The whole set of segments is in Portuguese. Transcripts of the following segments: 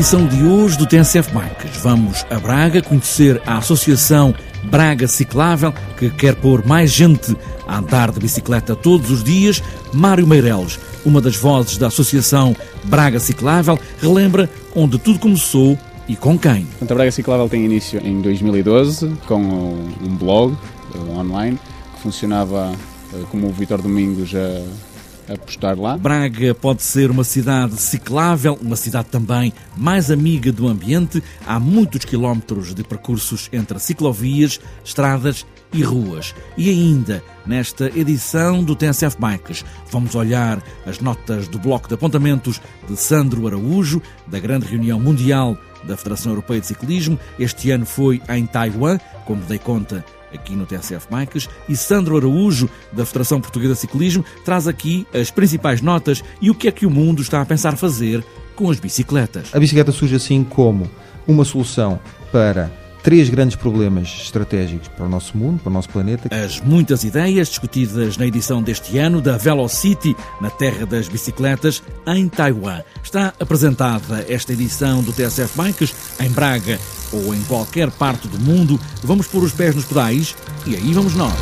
edição de hoje do TNCF Bikes. Vamos a Braga conhecer a Associação Braga Ciclável, que quer pôr mais gente a andar de bicicleta todos os dias. Mário Meireles, uma das vozes da Associação Braga Ciclável, relembra onde tudo começou e com quem. A Braga Ciclável tem início em 2012 com um blog eh, online que funcionava eh, como o Vitor Domingos já a postar lá. Braga pode ser uma cidade ciclável, uma cidade também mais amiga do ambiente. Há muitos quilómetros de percursos entre ciclovias, estradas e ruas. E ainda, nesta edição do TSF Bikes, vamos olhar as notas do bloco de apontamentos de Sandro Araújo, da grande reunião mundial da Federação Europeia de Ciclismo. Este ano foi em Taiwan, como dei conta aqui no TSF Bikes, e Sandro Araújo, da Federação Portuguesa de Ciclismo, traz aqui as principais notas e o que é que o mundo está a pensar fazer com as bicicletas. A bicicleta surge assim como uma solução para três grandes problemas estratégicos para o nosso mundo, para o nosso planeta. As muitas ideias discutidas na edição deste ano da Velocity, na terra das bicicletas, em Taiwan. Está apresentada esta edição do TSF Bikes em Braga ou em qualquer parte do mundo. Vamos pôr os pés nos pedais e aí vamos nós.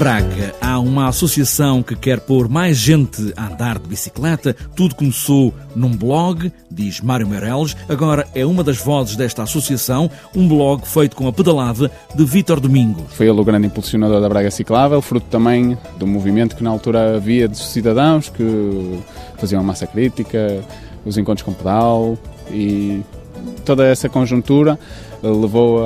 Braga há uma associação que quer pôr mais gente a andar de bicicleta. Tudo começou num blog, diz Mário Meireles. Agora é uma das vozes desta associação, um blog feito com a pedalada de Vítor Domingo. Foi ele o grande impulsionador da Braga Ciclável, fruto também do movimento que na altura havia de cidadãos que faziam a massa crítica, os encontros com pedal e toda essa conjuntura levou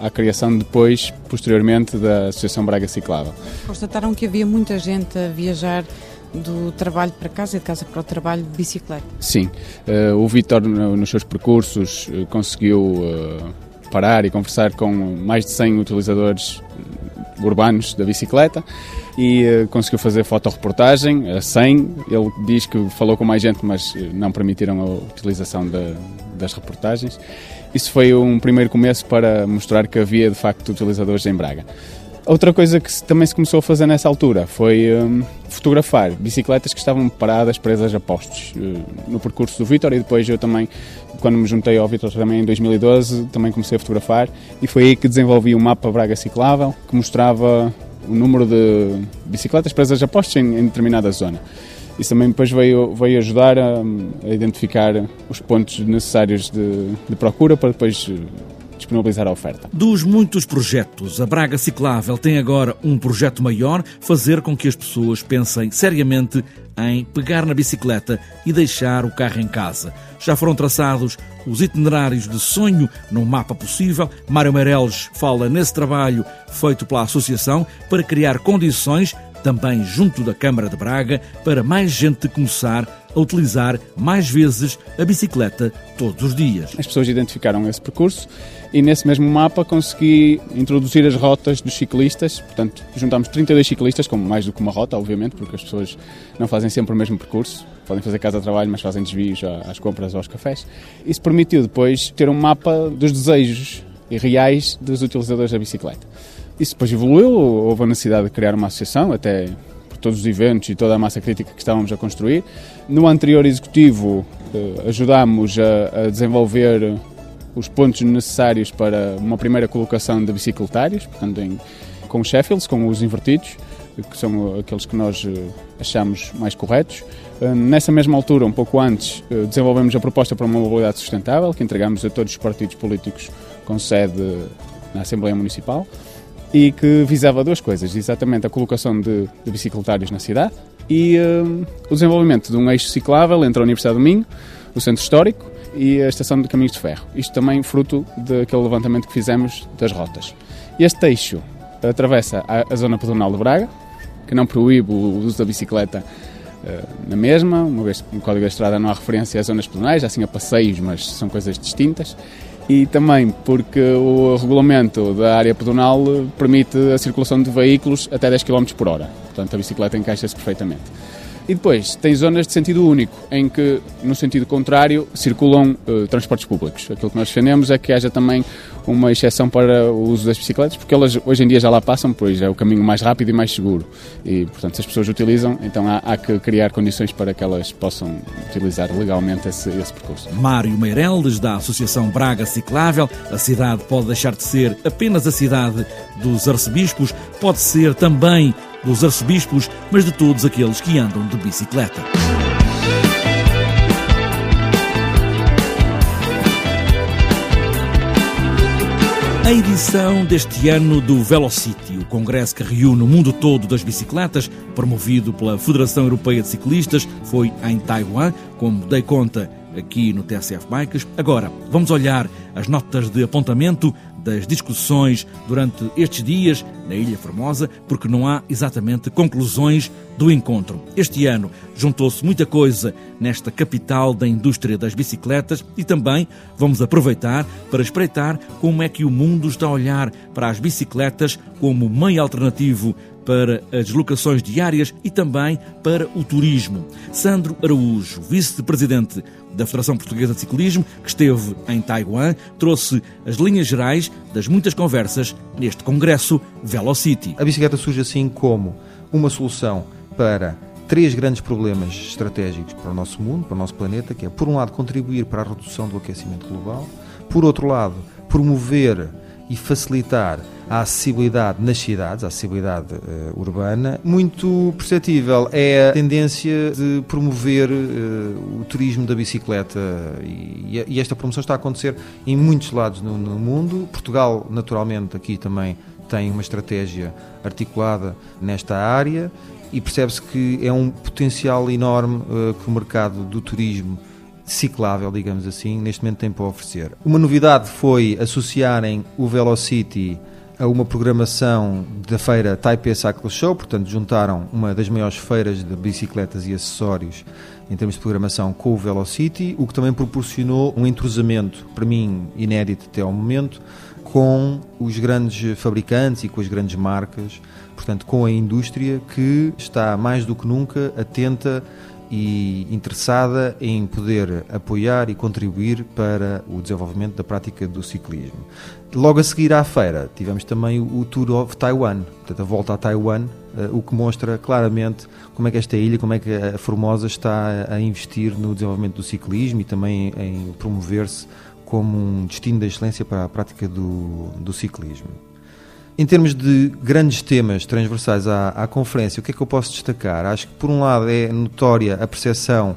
à, criação depois, posteriormente, da Associação Braga Ciclável. Constataram que havia muita gente a viajar do trabalho para casa e de casa para o trabalho de bicicleta? Sim. Uh, o Vitor, nos seus percursos, uh, conseguiu parar e conversar com mais de 100 utilizadores urbanos da bicicleta e conseguiu fazer fotoreportagem a 100. Ele diz que falou com mais gente, mas não permitiram a utilização de, das reportagens. Isso foi um primeiro começo para mostrar que havia de facto utilizadores em Braga. Outra coisa que também se começou a fazer nessa altura foi um, fotografar bicicletas que estavam paradas, presas a postos uh, no percurso do Vitor e depois eu também, quando me juntei ao Vitor também em 2012, também comecei a fotografar e foi aí que desenvolvi um mapa Braga Ciclável que mostrava o número de bicicletas presas a postos em, em determinada zona. Isso também depois veio, veio ajudar a, a identificar os pontos necessários de, de procura para depois eh, disponibilizar a oferta. Dos muitos projetos, a Braga Ciclável tem agora um projeto maior, fazer com que as pessoas pensem seriamente em pegar na bicicleta e deixar o carro em casa. Já foram traçados os itinerários de sonho num mapa possível. Mário Meireles fala nesse trabalho feito pela Associação para criar condições também junto da Câmara de Braga, para mais gente começar a utilizar mais vezes a bicicleta todos os dias. As pessoas identificaram esse percurso e nesse mesmo mapa consegui introduzir as rotas dos ciclistas, portanto juntámos 32 ciclistas, como mais do que uma rota, obviamente, porque as pessoas não fazem sempre o mesmo percurso, podem fazer casa-trabalho, mas fazem desvios às compras ou aos cafés. Isso permitiu depois ter um mapa dos desejos reais dos utilizadores da bicicleta. Isso depois evoluiu, houve a necessidade de criar uma associação, até por todos os eventos e toda a massa crítica que estávamos a construir. No anterior executivo, eh, ajudámos a, a desenvolver os pontos necessários para uma primeira colocação de bicicletários, portanto, em, com os Sheffields, com os invertidos, que são aqueles que nós eh, achamos mais corretos. Eh, nessa mesma altura, um pouco antes, desenvolvemos a proposta para uma mobilidade sustentável, que entregamos a todos os partidos políticos com sede na Assembleia Municipal e que visava duas coisas, exatamente a colocação de, de bicicletários na cidade e uh, o desenvolvimento de um eixo ciclável entre a Universidade do Minho, o Centro Histórico e a Estação de Caminhos de Ferro. Isto também fruto daquele levantamento que fizemos das rotas. Este eixo atravessa a, a zona pedonal de Braga, que não proíbe o uso da bicicleta uh, na mesma, uma vez que no Código da Estrada não há referência às zonas pedonais, há sim a passeios, mas são coisas distintas e também porque o regulamento da área pedonal permite a circulação de veículos até 10 km por hora. Portanto, a bicicleta encaixa-se perfeitamente. E depois tem zonas de sentido único, em que, no sentido contrário, circulam uh, transportes públicos. Aquilo que nós defendemos é que haja também uma exceção para o uso das bicicletas, porque elas hoje em dia já lá passam, pois é o caminho mais rápido e mais seguro. E, portanto, se as pessoas utilizam, então há, há que criar condições para que elas possam utilizar legalmente esse, esse percurso. Mário Meirelles, da Associação Braga Ciclável, a cidade pode deixar de ser apenas a cidade dos arcebispos, pode ser também dos arcebispos, mas de todos aqueles que andam de bicicleta. A edição deste ano do Velocity, o congresso que reúne o mundo todo das bicicletas, promovido pela Federação Europeia de Ciclistas, foi em Taiwan, como dei conta aqui no TSF Bikes. Agora, vamos olhar as notas de apontamento das discussões durante estes dias na Ilha Formosa, porque não há exatamente conclusões do encontro. Este ano juntou-se muita coisa nesta capital da indústria das bicicletas e também vamos aproveitar para espreitar como é que o mundo está a olhar para as bicicletas como meio alternativo para as deslocações diárias e também para o turismo. Sandro Araújo, vice-presidente da Federação Portuguesa de Ciclismo, que esteve em Taiwan, trouxe as linhas gerais das muitas conversas neste congresso Velocity. A bicicleta surge assim como uma solução para três grandes problemas estratégicos para o nosso mundo, para o nosso planeta, que é, por um lado, contribuir para a redução do aquecimento global, por outro lado, promover e facilitar a acessibilidade nas cidades, a acessibilidade uh, urbana, muito perceptível é a tendência de promover uh, o turismo da bicicleta e, e, esta promoção está a acontecer em muitos lados no, no mundo. Portugal, naturalmente, aqui também tem uma estratégia articulada nesta área e percebe-se que é um potencial enorme uh, que o mercado do turismo ciclável, digamos assim, neste momento tem para oferecer. Uma novidade foi associarem o Velocity a uma programação da feira Taipei Cycle Show, portanto juntaram uma das maiores feiras de bicicletas e acessórios em termos de programação com o Velocity, o que também proporcionou um entrosamento, para mim inédito até ao momento, com os grandes fabricantes e com as grandes marcas, portanto com a indústria que está mais do que nunca atenta e interessada em poder apoiar e contribuir para o desenvolvimento da prática do ciclismo. Logo a seguir à feira, tivemos também o Tour of Taiwan, portanto, a volta a Taiwan, eh, o que mostra claramente como é que esta ilha, como é que a Formosa está a investir no desenvolvimento do ciclismo e também em promover-se como um destino da excelência para a prática do, do ciclismo. Em termos de grandes temas transversais à, à, conferência, o que é que eu posso destacar? Acho que, por um lado, é notória a percepção,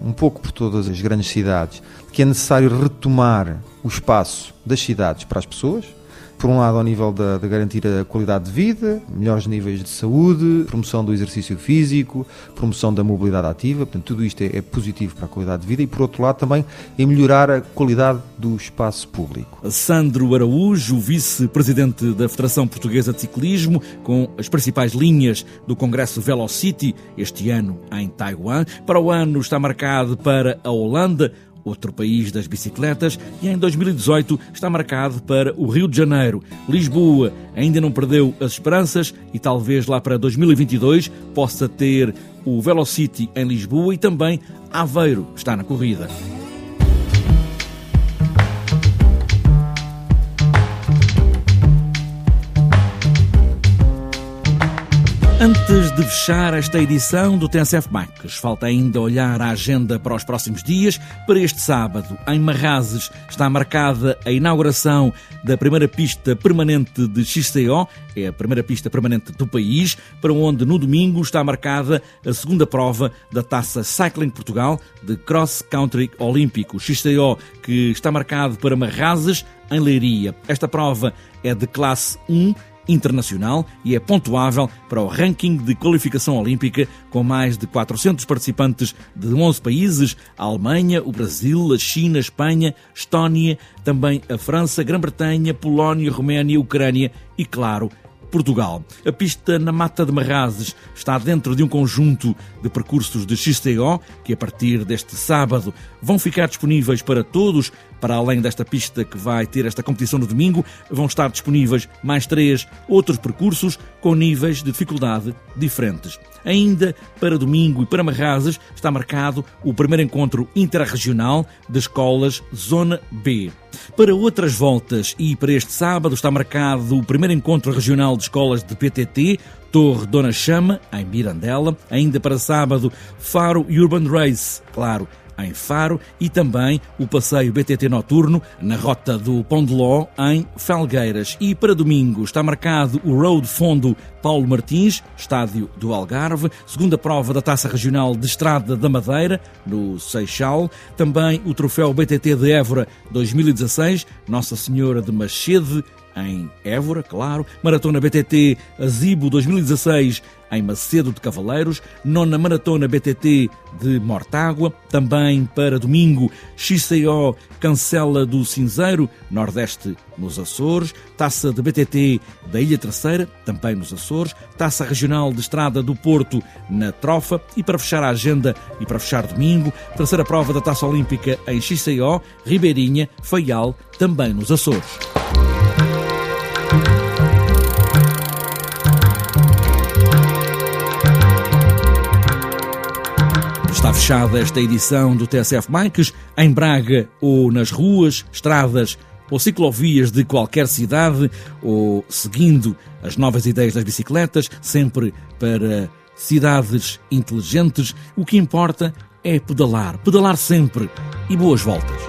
um pouco por todas as grandes cidades, que é necessário retomar o espaço das cidades para as pessoas, por um lado, ao nível de, de, garantir a qualidade de vida, melhores níveis de saúde, promoção do exercício físico, promoção da mobilidade ativa, portanto, tudo isto é, é positivo para a qualidade de vida e, por outro lado, também em melhorar a qualidade do espaço público. Sandro Araújo, vice-presidente da Federação Portuguesa de Ciclismo, com as principais linhas do Congresso Velocity, este ano em Taiwan. Para o ano está marcado para a Holanda, outro país das bicicletas, e em 2018 está marcado para o Rio de Janeiro. Lisboa ainda não perdeu as esperanças e talvez lá para 2022 possa ter o Velocity em Lisboa e também Aveiro está na corrida. Antes de fechar esta edição do TSF Bikes, falta ainda olhar a agenda para os próximos dias. Para este sábado, em Marrazes, está marcada a inauguração da primeira pista permanente de XCO, é a primeira pista permanente do país, para onde no domingo está marcada a segunda prova da Taça Cycling Portugal de Cross Country Olímpico. XCO que está marcado para Marrazes, em Leiria. Esta prova é de classe 1 internacional e é pontuável para o ranking de qualificação olímpica, com mais de 400 participantes de 11 países: a Alemanha, o Brasil, a China, a Espanha, Estónia, também a França, Grã-Bretanha, Polónia, Roménia, Ucrânia e, claro, Portugal. A pista na Mata de Marrazes está dentro de um conjunto de percursos de XTO que, a partir deste sábado, vão ficar disponíveis para todos Para além desta pista que vai ter esta competição no domingo, vão estar disponíveis mais três outros percursos com níveis de dificuldade diferentes. Ainda para domingo e para Marrazes está marcado o primeiro encontro interregional de escolas Zona B. Para outras voltas e para este sábado está marcado o primeiro encontro regional de escolas de PTT, Torre Dona Chama, em Mirandela. Ainda para sábado, Faro Urban Race, claro, em Faro, e também o passeio BTT noturno na rota do Pão de Ló, em Felgueiras. E para domingo está marcado o Road Fundo Paulo Martins, estádio do Algarve, segunda prova da Taça Regional de Estrada da Madeira, no Seixal, também o troféu BTT de Évora 2016, Nossa Senhora de Machede, em Évora, claro, Maratona BTT Azibo 2016 em Macedo de Cavaleiros, nona Maratona BTT de Mortágua, também para domingo XCO Cancela do Cinzeiro, Nordeste nos Açores, Taça de BTT da Ilha Terceira, também nos Açores, Taça Regional de Estrada do Porto na Trofa e para fechar a agenda e para fechar domingo, terceira prova da Taça Olímpica em XCO, Ribeirinha, Faial, também nos Açores. Fechada esta edição do TSF Bikes em Braga ou nas ruas, estradas ou ciclovias de qualquer cidade ou seguindo as novas ideias das bicicletas, sempre para cidades inteligentes. O que importa é pedalar, pedalar sempre e boas voltas.